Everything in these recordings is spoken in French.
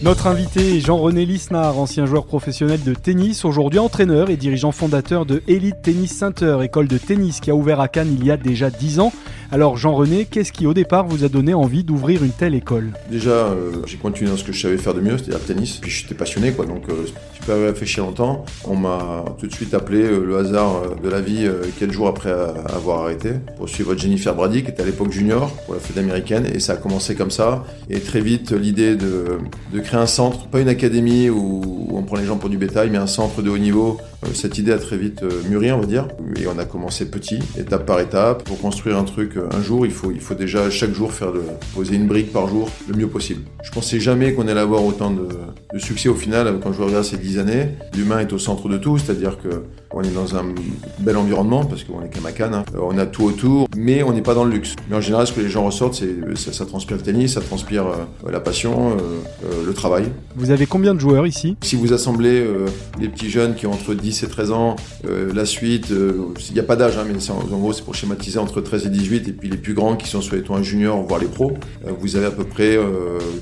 Notre invité est Jean-René Lisnard, ancien joueur professionnel de tennis, aujourd'hui entraîneur et dirigeant fondateur de Elite Tennis Center, école de tennis qui a ouvert à Cannes il y a déjà 10 ans. Alors Jean-René, qu'est-ce qui au départ vous a donné envie d'ouvrir une telle école? Déjà, euh, j'ai continué dans ce que je savais faire de mieux, c'est-à-dire le tennis. Puis j'étais passionné, quoi. Donc, euh, j'ai pas réfléchi longtemps. On m'a tout de suite appelé euh, le hasard euh, de la vie quelques jours après avoir arrêté pour suivre Jennifer Brady, qui était à l'époque junior pour la fête américaine. Et ça a commencé comme ça. Et très vite, l'idée de, de un centre, pas une académie où, on prend les gens pour du bétail, mais un centre de haut niveau. Euh, cette idée a très vite euh, mûri, on va dire. Et on a commencé petit, étape par étape. Pour construire un truc euh, un jour, il faut, il faut déjà chaque jour faire de, poser une brique par jour le mieux possible. Je pensais jamais qu'on allait avoir autant de, succès au final quand je regarde ces dix années. L'humain est au centre de tout, c'est-à-dire que on est dans un bel environnement parce qu'on est Cannes. Hein. On a tout autour, mais on n'est pas dans le luxe. Mais en général, ce que les gens ressortent, c'est ça, ça transpire le tennis, ça transpire euh, la passion, euh, euh, le travail. Vous avez combien de joueurs ici? Si vous assemblez euh, les petits jeunes qui ont entre 10 et 13 ans, euh, la suite, il n'y a pas d'âge, hein, mais en, en, gros, c'est pour schématiser entre 13 et 18, et puis les plus grands qui sont soit étoiles juniors, voire les pros, euh, vous avez à peu près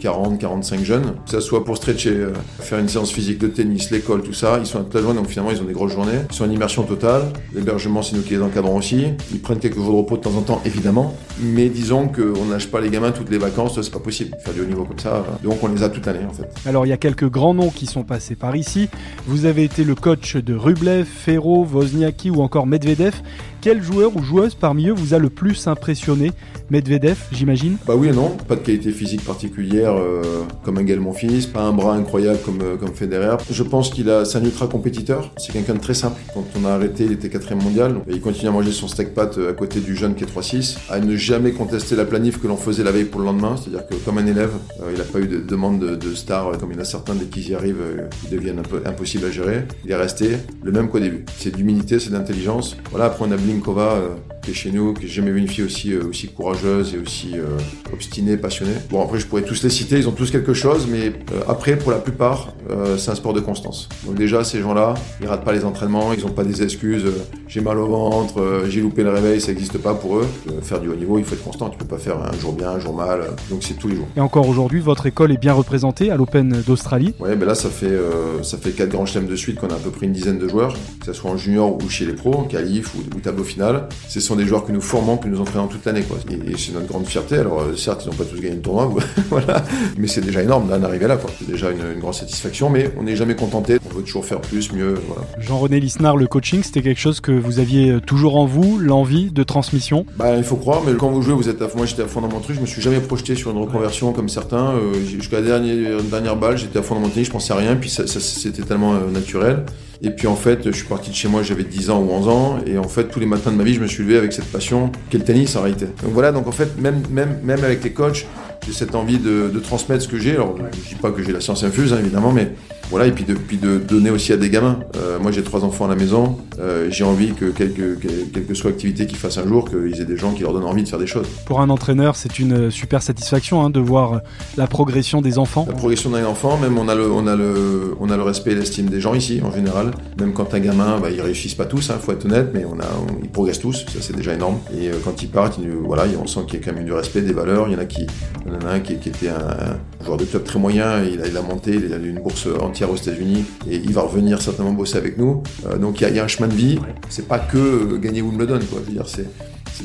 40-45 jeunes. Que ça soit pour stretcher, euh, faire une séance physique de tennis, l'école, tout ça, ils sont à toute la journée, donc finalement, ils ont des grosses journées. Sont en immersion totale. L'hébergement, c'est nous qui les encadrons aussi. Ils prennent quelques jours de repos de temps en temps, évidemment. Mais disons qu'on nage pas les gamins toutes les vacances, c'est pas possible. Faire du haut niveau comme ça. Donc on les a toute l'année, en fait. Alors il y a quelques grands noms qui sont passés par ici. Vous avez été le coach de Rublev, Ferro, Wozniacki ou encore Medvedev. Quel joueur ou joueuse parmi eux vous a le plus impressionné Medvedev, j'imagine Bah oui et non. Pas de qualité physique particulière euh, comme Engel mon fils, pas un bras incroyable comme, euh, comme Federer. Je pense qu'il a, un ultra compétiteur. C'est quelqu'un de très simple. Quand on a arrêté, il était quatrième mondial. Et il continue à manger son steak pat à côté du jeune qui est 3-6, à ne jamais contester la planif que l'on faisait la veille pour le lendemain. C'est-à-dire que comme un élève, euh, il n'a pas eu de demande de, star euh, comme il y en a certains dès qu'ils y arrivent, euh, ils deviennent un peu impossibles à gérer. Il est resté le même qu'au début. C'est d'humilité, c'est d'intelligence. Voilà. Après on a Blinkova qui est chez nous, que j'ai jamais vu une fille aussi euh, aussi courageuse et aussi euh, obstinée, passionnée. Bon après je pourrais tous les citer, ils ont tous quelque chose, mais euh, après pour la plupart c'est un sport de constance. Donc déjà ces gens-là, ils ratent pas les entraînements, ils ont pas des excuses. j'ai mal au ventre, j'ai loupé le réveil, ça n'existe pas pour eux. Faire du haut niveau, il faut être constant. Tu peux pas faire un jour bien, un jour mal. donc c'est tous les jours. Et encore aujourd'hui, votre école est bien représentée à l'Open d'Australie. Ouais, ben là ça fait ça fait quatre grands chelems de suite qu'on a à peu près une dizaine de joueurs, que ce soit en junior ou chez les pros, qualif ou, ou tableau final. Ce sont des joueurs que nous formons, que nous entraînons toute l'année, quoi. Et, et c'est notre grande fierté. Alors euh, certes, ils n'ont pas tous gagné le tournoi, voilà, mais c'est déjà énorme d'en arriver là, quoi. C'est déjà une, une grande satisfaction, mais on n'est jamais contenté. On veut toujours faire plus, mieux, voilà. Jean-René Lisnard, le coaching, c'était quelque chose que vous aviez euh, toujours en vous, l'envie de transmission? Bah, il faut croire, mais quand vous jouez, vous êtes à. Moi, j'étais à fond dans mon truc. Je me suis jamais projeté sur une reconversion comme certains. Euh, Jusqu'à la dernière, dernière balle, j'étais à fond dans mon tennis, je pensais à rien. Puis ça, ça, c'était tellement euh, naturel. Et puis en fait, je suis parti de chez moi, j'avais 10 ans ou 11 ans. Et en fait, tous les matins de ma vie, je me suis levé avec cette passion qu'est le tennis en réalité. Donc voilà, donc en fait, même, même, même avec les coachs, j'ai cette envie de, transmettre ce que j'ai. Alors, je dis pas que j'ai la science infuse, hein, évidemment, mais voilà, et puis de, puis de donner aussi à des gamins. Euh, moi, j'ai trois enfants à la maison. Euh, j'ai envie que, quelle que, quelle que soit l'activité qu'ils fassent un jour, qu'ils aient des gens qui leur donnent envie de faire des choses. Pour un entraîneur, c'est une super satisfaction hein, de voir la progression des enfants. La progression d'un enfant, même on a le, on a le, on a le respect et l'estime des gens ici, en général. Même quand un gamin, bah, ils réussissent pas tous, hein, faut être honnête, mais on a, on, ils progressent tous, ça c'est déjà énorme. Et euh, quand ils partent, ils, voilà, on sent qu'il y a quand même du respect, des valeurs. Il y en a qui, il y en a un qui, qui était un, un, joueur de club très moyen, il a, il a monté, il a eu une bourse entière aux États-Unis et il va revenir certainement bosser avec nous. Euh, donc il y, a, il y, a un chemin de vie. C'est pas que euh, gagner Wimbledon, quoi. Je veux dire, c'est,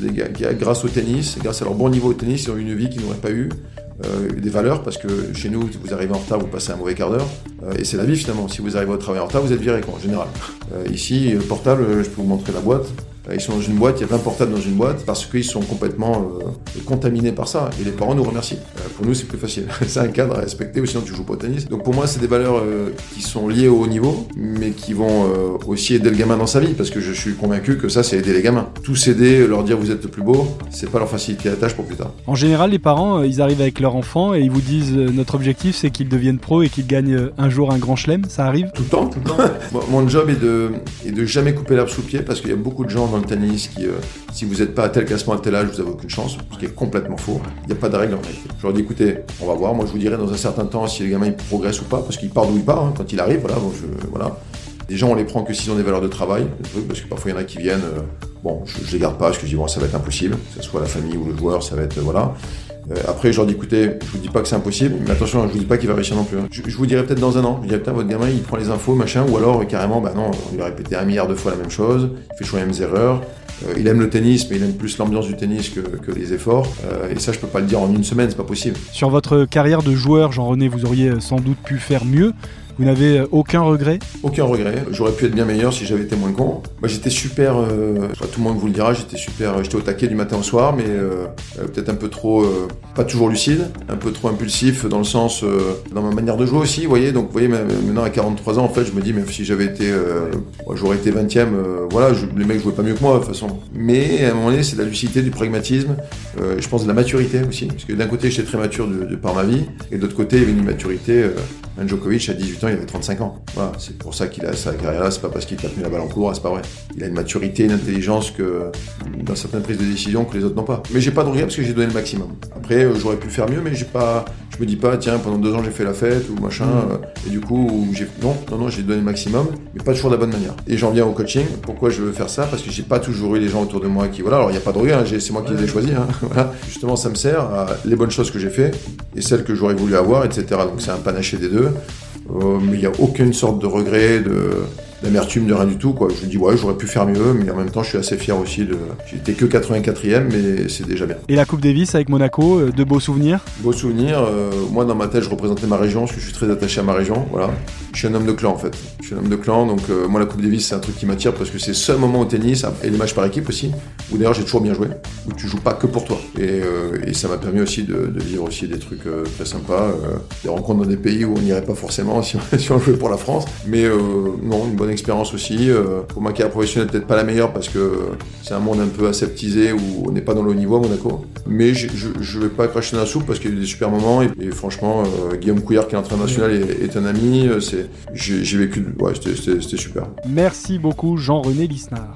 des gars qui, grâce au tennis, grâce à leur bon niveau au tennis, ils ont eu une vie qu'ils n'auraient pas eu. Euh, des valeurs parce que chez nous, vous arrivez en retard, vous passez un mauvais quart d'heure euh, et c'est la vie finalement. Si vous arrivez au travail en retard, vous êtes viré quoi, en général. Euh, ici, le portable, je peux vous montrer la boîte. Ils sont dans une boîte, il y a 20 portables dans une boîte parce qu'ils sont complètement contaminés par ça. Et les parents nous remercient. Pour nous, c'est plus facile. c'est un cadre à respecter, ou sinon tu joues pas au tennis. Donc pour moi, c'est des valeurs euh, qui sont liées au haut niveau, mais qui vont euh, aussi aider le gamin dans sa vie, parce que je suis convaincu que ça, c'est aider les gamins. Tous aider, leur dire vous êtes le plus beau, c'est pas leur faciliter la tâche pour plus tard. En général, les parents, euh, ils arrivent avec leur enfant et ils vous disent notre objectif, c'est qu'ils deviennent pro et qu'ils gagnent un jour un grand chelem. Ça arrive? Tout le temps, tout le temps. Mon job est de, est de jamais couper l'herbe sous le pied, parce qu'il y a beaucoup de gens dans le tennis qui, euh, si vous n'êtes pas à tel classement à tel âge, vous avez aucune chance, ce qui est complètement faux. Il n'y a pas de règle en réalité. Je leur dis écoutez, on va voir, moi je vous dirai dans un certain temps si les gamins ils progressent ou pas, parce qu'il part d'où il part, hein, quand il arrive, voilà, bon, je, voilà. Les gens, on les prend que s'ils ont des valeurs de travail, parce que parfois il y en a qui viennent, euh, bon, je, je les garde pas, parce que je dis bon, ça va être impossible, que ce soit la famille ou le joueur, ça va être, euh, voilà. après, je leur dis écoutez, je vous dis pas que c'est impossible, mais attention, je vous dis pas qu'il va réussir non plus. Hein. Je, vous dirai peut-être dans un an. Je dirai peut-être votre gamin, il prend les infos, machin, ou alors carrément, bah non, on lui a répété un milliard de fois la même chose, il fait toujours les mêmes erreurs. il aime le tennis, mais il aime plus l'ambiance du tennis que, que les efforts. et ça, je peux pas le dire en une semaine, c'est pas possible. Sur votre carrière de joueur, Jean-René, vous auriez sans doute pu faire mieux. Vous n'avez euh, aucun regret? Aucun regret. J'aurais pu être bien meilleur si j'avais été moins con. Moi, j'étais super. Euh, tout le monde vous le dira. J'étais super. J'étais au taquet du matin au soir, mais euh, peut-être un peu trop, pas toujours lucide, un peu trop impulsif dans le sens, dans ma manière de jouer aussi. Vous voyez. Donc, vous voyez, maintenant à 43 ans, en fait, je me dis, même si j'avais été, j'aurais été 20e. voilà, les mecs jouaient pas mieux que moi de toute façon. Mais à un moment donné, c'est de la lucidité, du pragmatisme. je pense de la maturité aussi, parce que d'un côté, j'étais très mature de, par ma vie, et de l'autre côté, il y avait une immaturité. un Djokovic à 18 ans il avait 35 ans. Voilà, c'est pour ça qu'il a sa carrière-là, c'est pas parce qu'il a tenu la balle en cours, c'est pas vrai. Il a une maturité, une intelligence que, dans certaines prises de décision que les autres n'ont pas. Mais j'ai pas de regret parce que j'ai donné le maximum. Après, euh, j'aurais pu faire mieux, mais j'ai pas, je me dis pas, tiens, pendant deux ans j'ai fait la fête ou machin, mm. euh, et du coup, j'ai, non, non, non, j'ai donné le maximum, mais pas toujours de la bonne manière. Et j'en viens au coaching. Pourquoi je veux faire ça? Parce que j'ai pas toujours eu les gens autour de moi qui, voilà, alors il n'y a pas de regret, hein, c'est moi qui les ai choisis, hein, voilà. Justement, ça me sert à les bonnes choses que j'ai fait et celles que j'aurais voulu avoir, etc. Donc c'est un panaché des deux. Euh, mais il n'y a aucune sorte de regret, de, d'amertume, de rien du tout. Quoi. Je me dis, ouais, j'aurais pu faire mieux, mais en même temps, je suis assez fier aussi. De... J'étais que 84e, mais c'est déjà bien. Et la Coupe Davis avec Monaco, euh, de beaux souvenirs? Beaux souvenirs. Euh, moi, dans ma tête, je représentais ma région, parce que je suis très attaché à ma région. Voilà. Je suis un homme de clan, en fait. Je suis un homme de clan, donc euh, moi, la Coupe Davis, c'est un truc qui m'attire parce que c'est le seul moment au tennis, et les matchs par équipe aussi, où d'ailleurs j'ai toujours bien joué, où tu joues pas que pour toi. Et, et ça m'a permis aussi de, de, vivre aussi des trucs très sympas, des rencontres dans des pays où on n'irait pas forcément si on, si on jouait pour la France. Mais non, une bonne expérience aussi. Euh, pour ma carrière professionnelle, peut-être pas la meilleure parce que c'est un monde un peu aseptisé où on n'est pas dans le haut niveau à Monaco. Mais je vais pas cracher dans la soupe parce qu'il y a eu des super moments. Et, franchement, euh, Guillaume Couillard, qui est l'entraîneur national, est, un ami. Euh, j'ai vécu, ouais, c'était super. Merci beaucoup, Jean-René Lisnard.